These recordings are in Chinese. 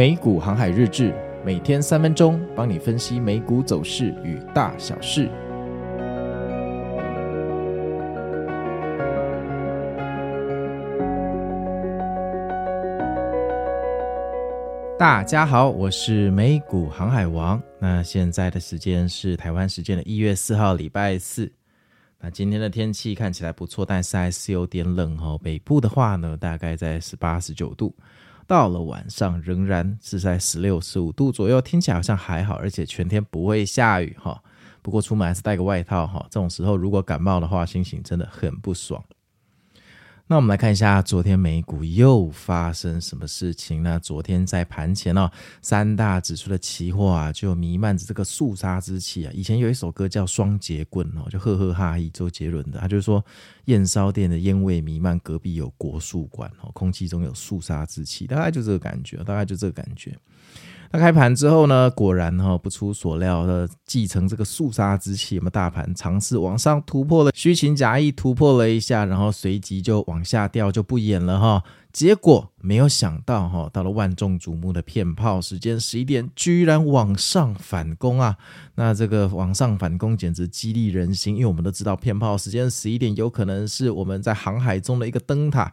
美股航海日志，每天三分钟，帮你分析美股走势与大小事。大家好，我是美股航海王。那现在的时间是台湾时间的一月四号，礼拜四。那今天的天气看起来不错，但是还是有点冷哦。北部的话呢，大概在十八、十九度。到了晚上仍然是在十六、十五度左右，听起来好像还好，而且全天不会下雨哈。不过出门还是带个外套哈。这种时候如果感冒的话，心情真的很不爽。那我们来看一下，昨天美股又发生什么事情呢？昨天在盘前哦，三大指数的期货啊，就弥漫着这个肃杀之气啊。以前有一首歌叫《双截棍》哦，就赫赫哈一，周杰伦的，他就是说烟烧店的烟味弥漫，隔壁有国术馆哦，空气中有肃杀之气，大概就这个感觉，大概就这个感觉。那开盘之后呢，果然哈不出所料的，继承这个肃杀之气，我们大盘尝试往上突破了，虚情假意突破了一下，然后随即就往下掉，就不演了哈。结果没有想到哈，到了万众瞩目的骗炮时间十一点，居然往上反攻啊！那这个往上反攻简直激励人心，因为我们都知道骗炮时间十一点有可能是我们在航海中的一个灯塔。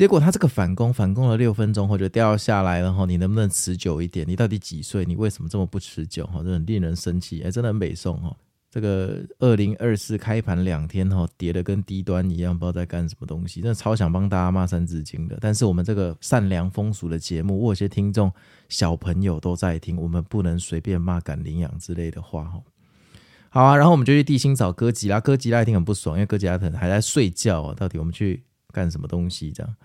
结果他这个反攻，反攻了六分钟后就掉下来了哈，你能不能持久一点？你到底几岁？你为什么这么不持久？哈，这很令人生气，哎，真的很北宋哈。这个二零二四开盘两天哈，跌的跟低端一样，不知道在干什么东西，真的超想帮大家骂三字经的。但是我们这个善良风俗的节目，我有些听众小朋友都在听，我们不能随便骂赶领养之类的话哈。好啊，然后我们就去地心找哥吉拉，哥吉拉一定很不爽，因为哥吉拉可能还在睡觉啊。到底我们去？干什么东西这样？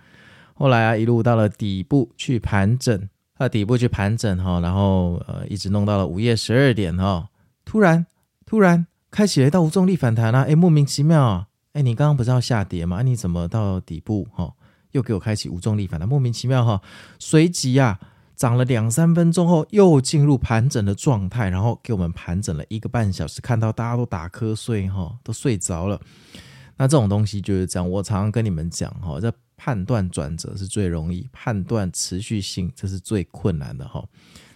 后来啊，一路到了底部去盘整，啊，底部去盘整哈，然后呃，一直弄到了午夜十二点哈，突然突然开启了一道无重力反弹啊，哎，莫名其妙啊，哎，你刚刚不是要下跌吗？你怎么到底部哈，又给我开启无重力反弹，莫名其妙哈，随即啊，涨了两三分钟后又进入盘整的状态，然后给我们盘整了一个半小时，看到大家都打瞌睡哈，都睡着了。那这种东西就是这样，我常常跟你们讲哈，在判断转折是最容易，判断持续性这是最困难的哈。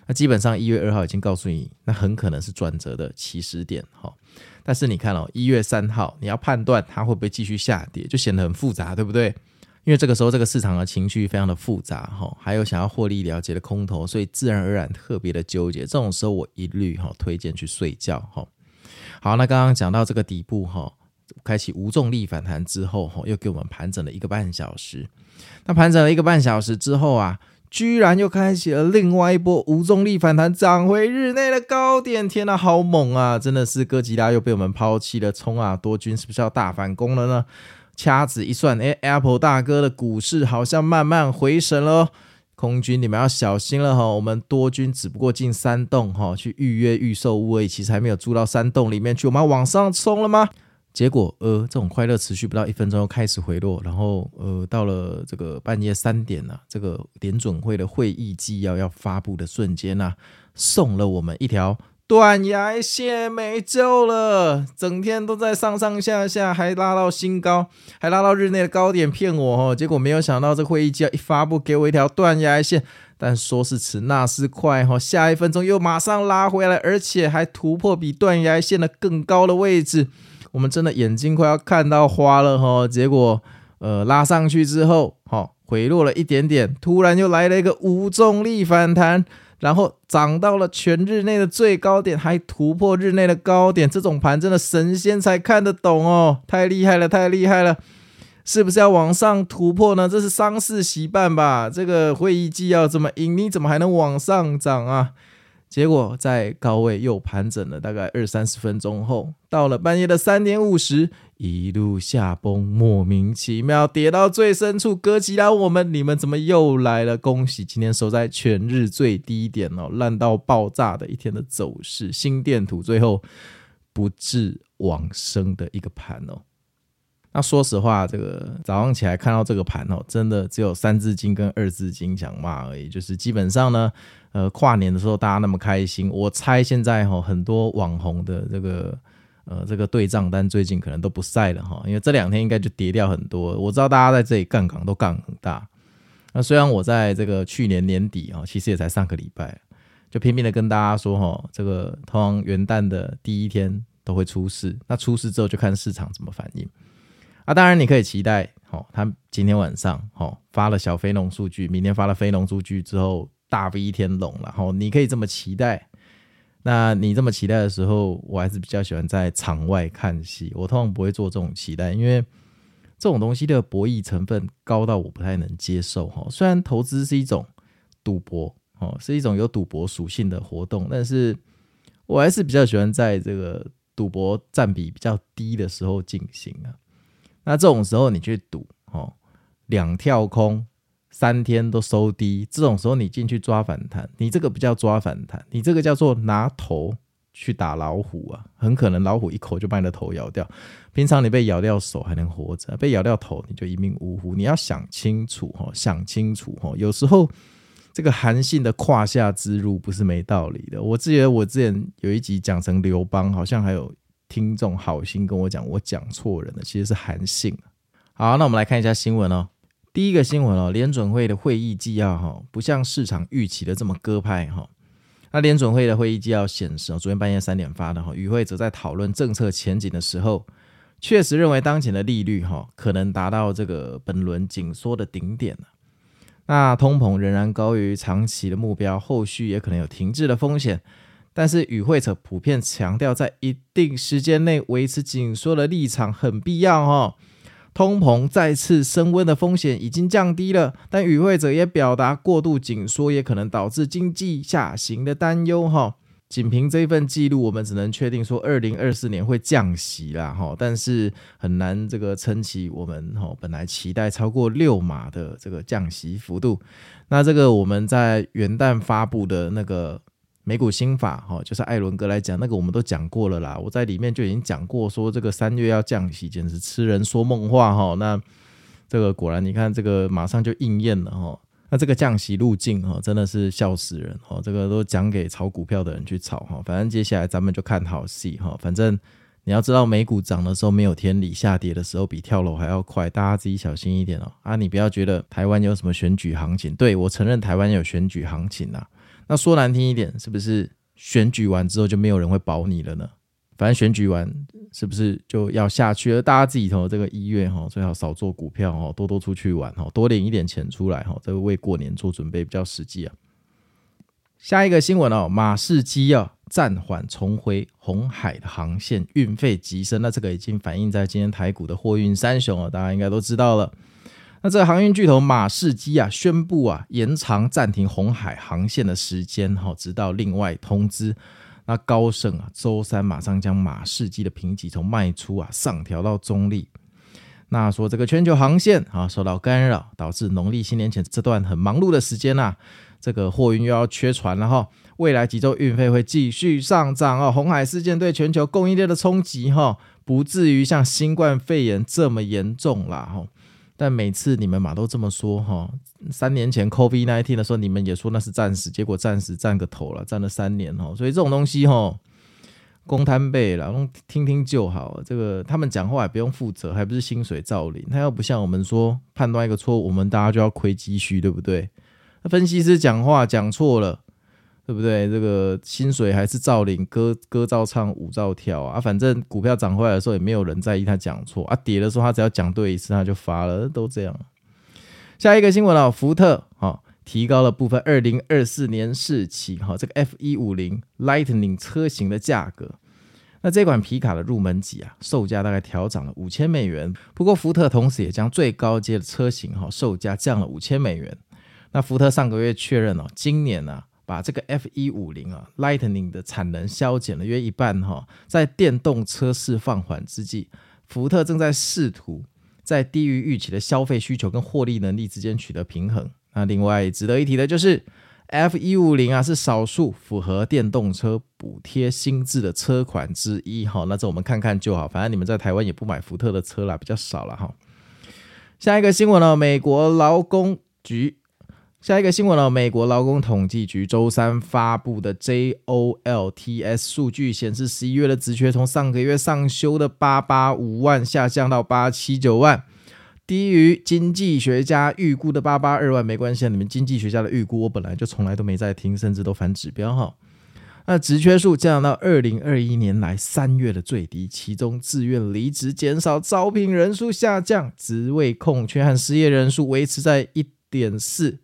那基本上一月二号已经告诉你，那很可能是转折的起始点哈。但是你看哦，一月三号你要判断它会不会继续下跌，就显得很复杂，对不对？因为这个时候这个市场的情绪非常的复杂哈，还有想要获利了结的空头，所以自然而然特别的纠结。这种时候我一律哈推荐去睡觉哈。好，那刚刚讲到这个底部哈。开启无重力反弹之后，又给我们盘整了一个半小时。那盘整了一个半小时之后啊，居然又开启了另外一波无重力反弹，涨回日内的高点。天呐，好猛啊！真的是哥吉拉又被我们抛弃了。冲啊，多军是不是要大反攻了呢？掐指一算，哎，Apple 大哥的股市好像慢慢回神了。空军，你们要小心了哈！我们多军只不过进山洞哈，去预约预售屋而已，其实还没有住到山洞里面去。我们要往上冲了吗？结果，呃，这种快乐持续不到一分钟，又开始回落，然后，呃，到了这个半夜三点呢、啊，这个联准会的会议纪要要发布的瞬间呢、送了我们一条断崖线，没救了，整天都在上上下下，还拉到新高，还拉到日内的高点骗我哦，结果没有想到这会议纪要一发布，给我一条断崖线，但说是迟，那是快哈，下一分钟又马上拉回来，而且还突破比断崖线的更高的位置。我们真的眼睛快要看到花了哈，结果呃拉上去之后，好回落了一点点，突然又来了一个无重力反弹，然后涨到了全日内的最高点，还突破日内的高点，这种盘真的神仙才看得懂哦，太厉害了，太厉害了，是不是要往上突破呢？这是丧事喜办吧？这个会议纪要怎么硬，你怎么还能往上涨啊？结果在高位又盘整了大概二三十分钟后，到了半夜的三点五十，一路下崩，莫名其妙跌到最深处。哥吉拉，我们你们怎么又来了？恭喜今天收在全日最低点哦，烂到爆炸的一天的走势，心电图最后不治往生的一个盘哦。那说实话，这个早上起来看到这个盘哦，真的只有三字经跟二字经想骂而已。就是基本上呢，呃，跨年的时候大家那么开心，我猜现在哈很多网红的这个呃这个对账单最近可能都不晒了哈，因为这两天应该就跌掉很多。我知道大家在这里杠杆都杠很大。那虽然我在这个去年年底啊，其实也才上个礼拜，就拼命的跟大家说哈，这个通常元旦的第一天都会出事，那出事之后就看市场怎么反应。啊，当然你可以期待，哦，他今天晚上哦发了小非农数据，明天发了非农数据之后大 V 天龙了，然后你可以这么期待。那你这么期待的时候，我还是比较喜欢在场外看戏，我通常不会做这种期待，因为。这种东西的博弈成分高到我不太能接受哈。虽然投资是一种赌博哦，是一种有赌博属性的活动，但是我还是比较喜欢在这个赌博占比比较低的时候进行啊。那这种时候你去赌哦，两跳空，三天都收低，这种时候你进去抓反弹，你这个不叫抓反弹，你这个叫做拿头。去打老虎啊，很可能老虎一口就把你的头咬掉。平常你被咬掉手还能活着，被咬掉头你就一命呜呼。你要想清楚哈，想清楚哈。有时候这个韩信的胯下之辱不是没道理的。我记得我之前有一集讲成刘邦，好像还有听众好心跟我讲，我讲错人了，其实是韩信。好，那我们来看一下新闻哦。第一个新闻哦，联准会的会议纪要哈，不像市场预期的这么鸽派哈。那联准会的会议纪要显示哦，昨天半夜三点发的哈，与会者在讨论政策前景的时候，确实认为当前的利率哈可能达到这个本轮紧缩的顶点了。那通膨仍然高于长期的目标，后续也可能有停滞的风险。但是与会者普遍强调，在一定时间内维持紧缩的立场很必要哈。通膨再次升温的风险已经降低了，但与会者也表达过度紧缩也可能导致经济下行的担忧。哈，仅凭这份记录，我们只能确定说，二零二四年会降息啦。哈，但是很难这个撑起我们哈本来期待超过六码的这个降息幅度。那这个我们在元旦发布的那个。美股新法，哈，就是艾伦哥来讲那个，我们都讲过了啦。我在里面就已经讲过，说这个三月要降息，简直痴人说梦话，哈。那这个果然，你看这个马上就应验了，哈。那这个降息路径，哈，真的是笑死人，哈。这个都讲给炒股票的人去炒，哈。反正接下来咱们就看好戏，哈。反正你要知道，美股涨的时候没有天理，下跌的时候比跳楼还要快，大家自己小心一点哦。啊，你不要觉得台湾有什么选举行情，对，我承认台湾有选举行情呐。那说难听一点，是不是选举完之后就没有人会保你了呢？反正选举完是不是就要下去了？大家自己投这个一月哈，最好少做股票哈，多多出去玩哈，多领一点钱出来哈，这个为过年做准备比较实际啊。下一个新闻哦，马士基要暂缓重回红海的航线，运费急升，那这个已经反映在今天台股的货运三雄哦，大家应该都知道了。那这个航运巨头马士基啊，宣布啊延长暂停红海航线的时间，哈，直到另外通知。那高盛啊，周三马上将马士基的评级从卖出啊上调到中立。那说这个全球航线啊受到干扰，导致农历新年前这段很忙碌的时间呐，这个货运又要缺船了哈。未来几周运费会继续上涨啊。红海事件对全球供应链的冲击哈，不至于像新冠肺炎这么严重啦哈。但每次你们嘛都这么说哈，三年前 COVID-19 的时候，你们也说那是暂时，结果暂时占个头了，占了三年哈，所以这种东西哈，公摊背了，听听就好。这个他们讲话也不用负责，还不是薪水照领。他又不像我们说判断一个错误，我们大家就要亏积蓄，对不对？那分析师讲话讲错了。对不对？这个薪水还是照领，歌歌照唱，舞照跳啊！反正股票涨回来的时候，也没有人在意他讲错啊。跌的时候，他只要讲对一次，他就发了，都这样。下一个新闻啊，福特啊提高了部分二零二四年式起哈这个 F 一五零 Lightning 车型的价格。那这款皮卡的入门级啊，售价大概调涨了五千美元。不过福特同时也将最高阶的车型哈售价降了五千美元。那福特上个月确认哦，今年呢。把这个 F 一五零啊，Lightning 的产能削减了约一半哈，在电动车市放缓之际，福特正在试图在低于预期的消费需求跟获利能力之间取得平衡。那另外值得一提的就是，F 一五零啊是少数符合电动车补贴新制的车款之一哈。那这我们看看就好，反正你们在台湾也不买福特的车啦，比较少了哈。下一个新闻呢，美国劳工局。下一个新闻呢，美国劳工统计局周三发布的 JOLTS 数据显示，十一月的职缺从上个月上修的八八五万下降到八七九万，低于经济学家预估的八八二万，没关系，你们经济学家的预估我本来就从来都没在听，甚至都反指标哈。那职缺数降到二零二一年来三月的最低，其中自愿离职减少，招聘人数下降，职位空缺和失业人数维持在一点四，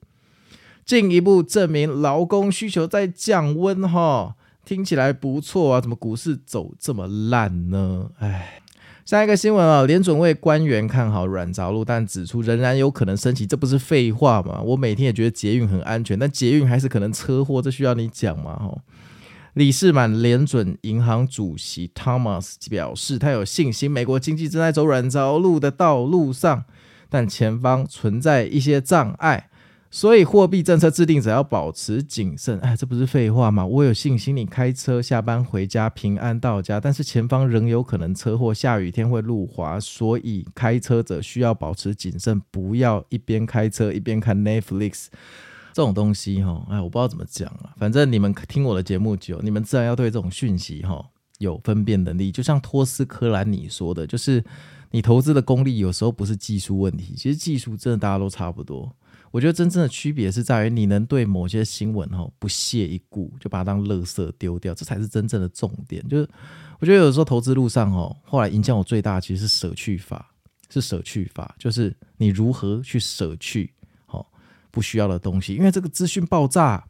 进一步证明劳工需求在降温哈。听起来不错啊，怎么股市走这么烂呢？哎。下一个新闻啊，联准会官员看好软着陆，但指出仍然有可能升息，这不是废话吗？我每天也觉得捷运很安全，但捷运还是可能车祸，这需要你讲吗？哈，李士满联准银行主席 Thomas 表示，他有信心美国经济正在走软着陆的道路上，但前方存在一些障碍。所以货币政策制定者要保持谨慎。哎，这不是废话吗？我有信心你开车下班回家平安到家，但是前方仍有可能车祸，下雨天会路滑，所以开车者需要保持谨慎，不要一边开车一边看 Netflix 这种东西哈。哎，我不知道怎么讲啊，反正你们听我的节目久，你们自然要对这种讯息哈有分辨能力。就像托斯科兰尼说的，就是你投资的功力有时候不是技术问题，其实技术真的大家都差不多。我觉得真正的区别是在于你能对某些新闻哈不屑一顾，就把它当垃圾丢掉，这才是真正的重点。就是我觉得有时候投资路上哦，后来影响我最大的其实是舍去法，是舍去法，就是你如何去舍去好不需要的东西。因为这个资讯爆炸，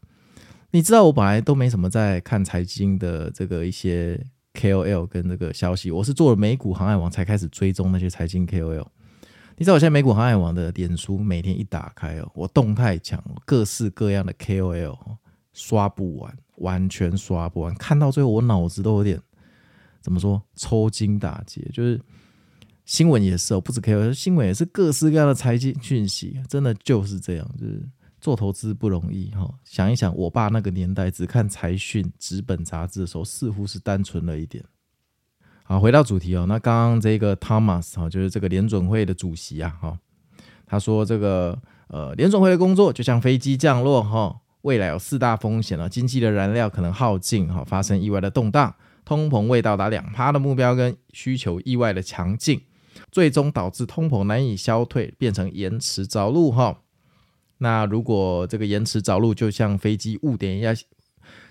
你知道我本来都没什么在看财经的这个一些 KOL 跟这个消息，我是做了美股航海王才开始追踪那些财经 KOL。你知道我现在美股航海王的脸书每天一打开哦，我动态墙各式各样的 KOL 刷不完，完全刷不完，看到最后我脑子都有点怎么说抽筋打结。就是新闻也是哦，不止 KOL，新闻也是各式各样的财经讯息，真的就是这样。就是做投资不容易哈，想一想，我爸那个年代只看财讯纸本杂志的时候，似乎是单纯了一点。好，回到主题哦。那刚刚这个 Thomas 哈，就是这个联准会的主席啊，哈，他说这个呃，联准会的工作就像飞机降落哈，未来有四大风险了：经济的燃料可能耗尽哈，发生意外的动荡，通膨未到达两趴的目标，跟需求意外的强劲，最终导致通膨难以消退，变成延迟着陆哈。那如果这个延迟着陆，就像飞机误点一样。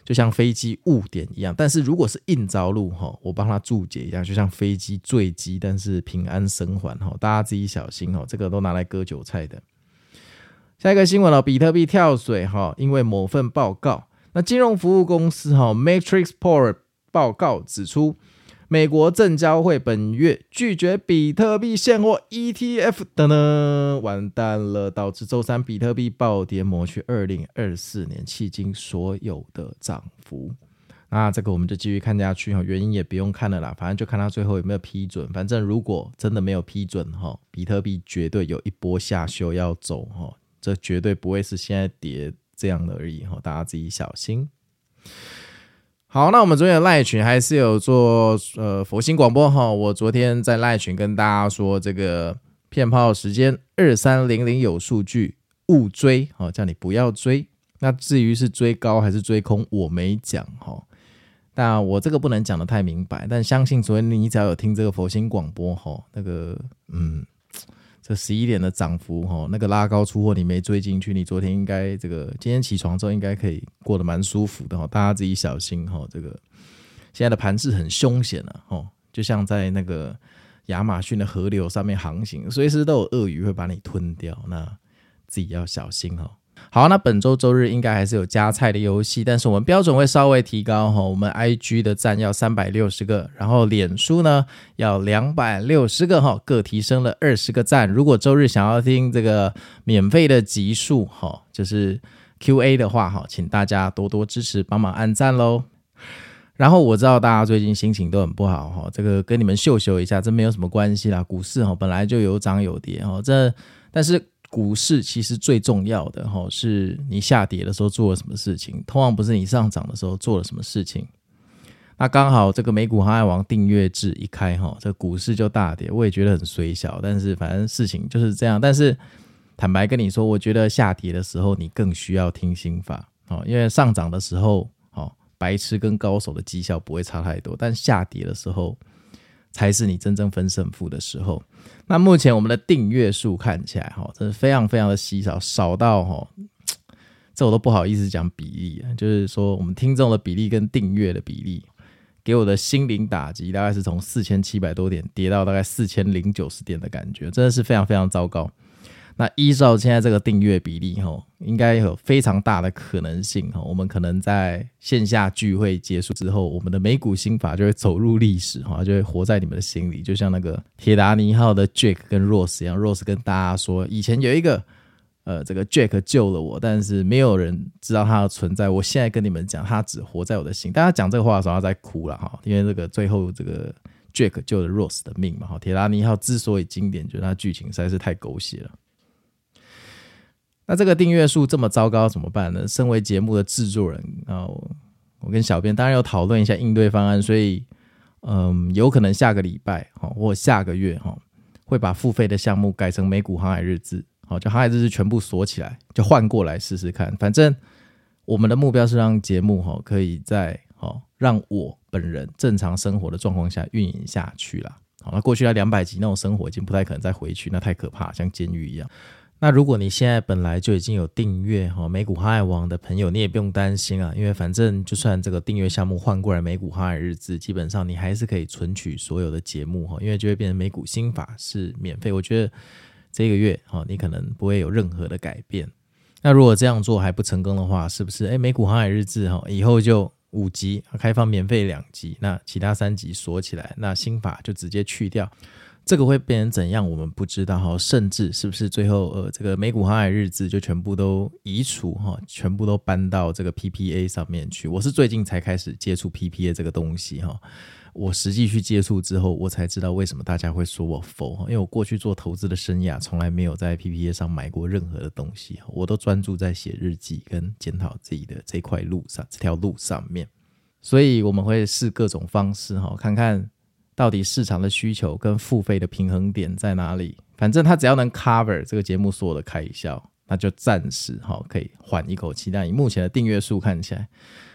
就像飞机误点一样，但是如果是硬着陆哈，我帮他注解一下，就像飞机坠机，但是平安生还哈，大家自己小心哦，这个都拿来割韭菜的。下一个新闻了，比特币跳水哈，因为某份报告，那金融服务公司哈 Matrixport 报告指出。美国证交会本月拒绝比特币现货 ETF 的呢，完蛋了，导致周三比特币暴跌，抹去二零二四年迄今所有的涨幅。那这个我们就继续看下去哈，原因也不用看了啦，反正就看他最后有没有批准。反正如果真的没有批准哈，比特币绝对有一波下修要走哈，这绝对不会是现在跌这样的而已哈，大家自己小心。好，那我们昨天的赖群还是有做呃佛心广播哈。我昨天在赖群跟大家说，这个骗炮时间二三零零有数据，勿追哈，叫你不要追。那至于是追高还是追空，我没讲哈。但我这个不能讲得太明白，但相信昨天你只要有听这个佛心广播哈，那个嗯。这十一点的涨幅哈，那个拉高出货你没追进去，你昨天应该这个今天起床之后应该可以过得蛮舒服的哈，大家自己小心哈。这个现在的盘势很凶险啊，哈，就像在那个亚马逊的河流上面航行，随时都有鳄鱼会把你吞掉，那自己要小心哈。好，那本周周日应该还是有加菜的游戏，但是我们标准会稍微提高哈。我们 IG 的赞要三百六十个，然后脸书呢要两百六十个哈，各提升了二十个赞。如果周日想要听这个免费的集数哈，就是 QA 的话哈，请大家多多支持，帮忙按赞喽。然后我知道大家最近心情都很不好哈，这个跟你们秀秀一下，这没有什么关系啦。股市哈本来就有涨有跌哈，这但是。股市其实最重要的哈，是你下跌的时候做了什么事情，通常不是你上涨的时候做了什么事情。那刚好这个美股航海王订阅制一开哈，这股市就大跌，我也觉得很衰小，但是反正事情就是这样。但是坦白跟你说，我觉得下跌的时候你更需要听心法哦，因为上涨的时候哦，白痴跟高手的绩效不会差太多，但下跌的时候。才是你真正分胜负的时候。那目前我们的订阅数看起来哈，真是非常非常的稀少，少到哈，这我都不好意思讲比例，就是说我们听众的比例跟订阅的比例，给我的心灵打击大概是从四千七百多点跌到大概四千零九十点的感觉，真的是非常非常糟糕。那依照现在这个订阅比例，哈，应该有非常大的可能性，哈，我们可能在线下聚会结束之后，我们的美股心法就会走入历史，哈，就会活在你们的心里，就像那个铁达尼号的 Jack 跟 Rose 一样，Rose 跟大家说，以前有一个，呃，这个 Jack 救了我，但是没有人知道他的存在。我现在跟你们讲，他只活在我的心。大家讲这个话的时候，他在哭了，哈，因为这个最后这个 Jack 救了 Rose 的命嘛，哈，铁达尼号之所以经典，就是它剧情实在是太狗血了。那这个订阅数这么糟糕怎么办呢？身为节目的制作人啊，我跟小编当然要讨论一下应对方案，所以嗯，有可能下个礼拜哈，或下个月哈，会把付费的项目改成美股航海日志，好，就航海日志全部锁起来，就换过来试试看。反正我们的目标是让节目哈，可以在好让我本人正常生活的状况下运营下去啦。好，那过去那两百集那种生活已经不太可能再回去，那太可怕，像监狱一样。那如果你现在本来就已经有订阅哈美股航海王的朋友，你也不用担心啊，因为反正就算这个订阅项目换过来美股航海日志，基本上你还是可以存取所有的节目哈，因为就会变成美股心法是免费。我觉得这个月哈你可能不会有任何的改变。那如果这样做还不成功的话，是不是诶美股航海日志哈以后就五集开放免费两集，那其他三集锁起来，那心法就直接去掉。这个会变成怎样？我们不知道哈，甚至是不是最后呃，这个美股航海日志就全部都移除哈，全部都搬到这个 PPA 上面去。我是最近才开始接触 PPA 这个东西哈，我实际去接触之后，我才知道为什么大家会说我疯，因为我过去做投资的生涯，从来没有在 PPA 上买过任何的东西，我都专注在写日记跟检讨自己的这块路上，这条路上面，所以我们会试各种方式哈，看看。到底市场的需求跟付费的平衡点在哪里？反正他只要能 cover 这个节目所有的开销，那就暂时哈可以缓一口气。但以目前的订阅数看起来，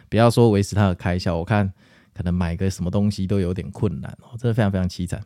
不要说维持它的开销，我看可能买个什么东西都有点困难哦，真的非常非常凄惨。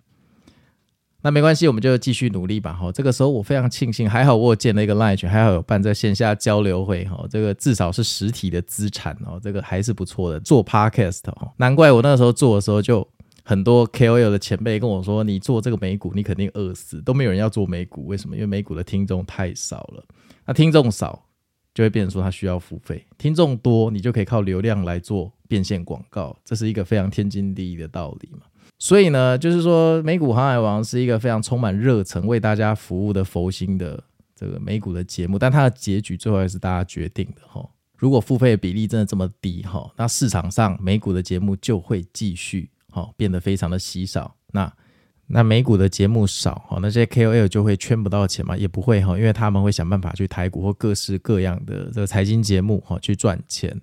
那没关系，我们就继续努力吧。哈，这个时候我非常庆幸，还好我有建了一个 Line 群，还好有办这线下交流会哈，这个至少是实体的资产哦，这个还是不错的。做 Podcast 哦，难怪我那个时候做的时候就。很多 KOL 的前辈跟我说：“你做这个美股，你肯定饿死，都没有人要做美股。为什么？因为美股的听众太少了。那听众少，就会变成说他需要付费；听众多，你就可以靠流量来做变现广告。这是一个非常天经地义的道理嘛。所以呢，就是说美股航海王是一个非常充满热忱、为大家服务的佛心的这个美股的节目，但它的结局最后还是大家决定的哈。如果付费的比例真的这么低哈，那市场上美股的节目就会继续。”好，变得非常的稀少。那那美股的节目少，哈，那些 KOL 就会圈不到钱嘛？也不会哈，因为他们会想办法去台股或各式各样的这个财经节目哈去赚钱。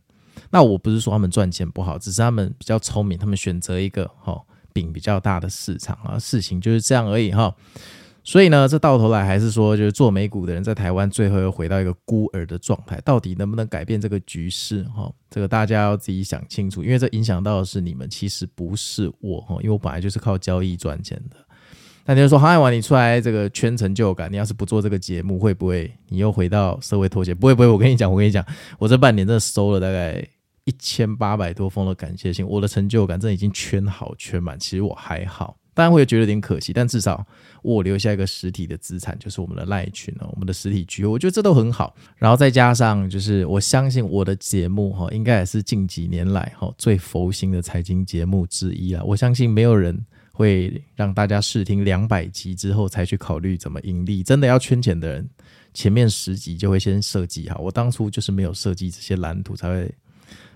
那我不是说他们赚钱不好，只是他们比较聪明，他们选择一个哈饼比较大的市场啊，事情就是这样而已哈。所以呢，这到头来还是说，就是做美股的人在台湾最后又回到一个孤儿的状态，到底能不能改变这个局势？哈，这个大家要自己想清楚，因为这影响到的是你们，其实不是我哈，因为我本来就是靠交易赚钱的。那你就说，航海王你出来这个圈成就感，你要是不做这个节目，会不会你又回到社会脱节？不会不会，我跟你讲，我跟你讲，我这半年真的收了大概一千八百多封的感谢信，我的成就感真的已经圈好圈满，其实我还好。当然会觉得有点可惜，但至少我留下一个实体的资产，就是我们的赖群哦，我们的实体聚会，我觉得这都很好。然后再加上，就是我相信我的节目哈，应该也是近几年来哈最佛心的财经节目之一啊。我相信没有人会让大家试听两百集之后才去考虑怎么盈利。真的要圈钱的人，前面十集就会先设计好。我当初就是没有设计这些蓝图，才会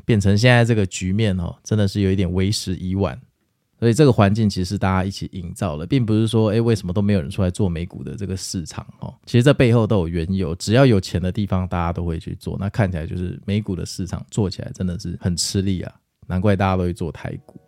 变成现在这个局面哦，真的是有一点为时已晚。所以这个环境其实是大家一起营造的，并不是说，诶，为什么都没有人出来做美股的这个市场？哦，其实这背后都有缘由。只要有钱的地方，大家都会去做。那看起来就是美股的市场做起来真的是很吃力啊，难怪大家都会做台股。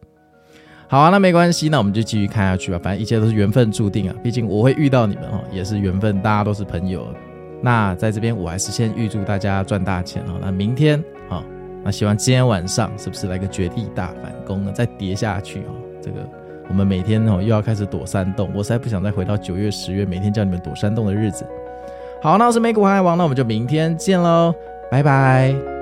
好啊，那没关系，那我们就继续看下去吧。反正一切都是缘分注定啊，毕竟我会遇到你们哦，也是缘分，大家都是朋友。那在这边，我还是先预祝大家赚大钱哦。那明天啊，那希望今天晚上是不是来个绝地大反攻呢？再跌下去哦。这个我们每天哦又要开始躲山洞，我实在不想再回到九月、十月每天叫你们躲山洞的日子。好，那我是美股航海王，那我们就明天见喽，拜拜。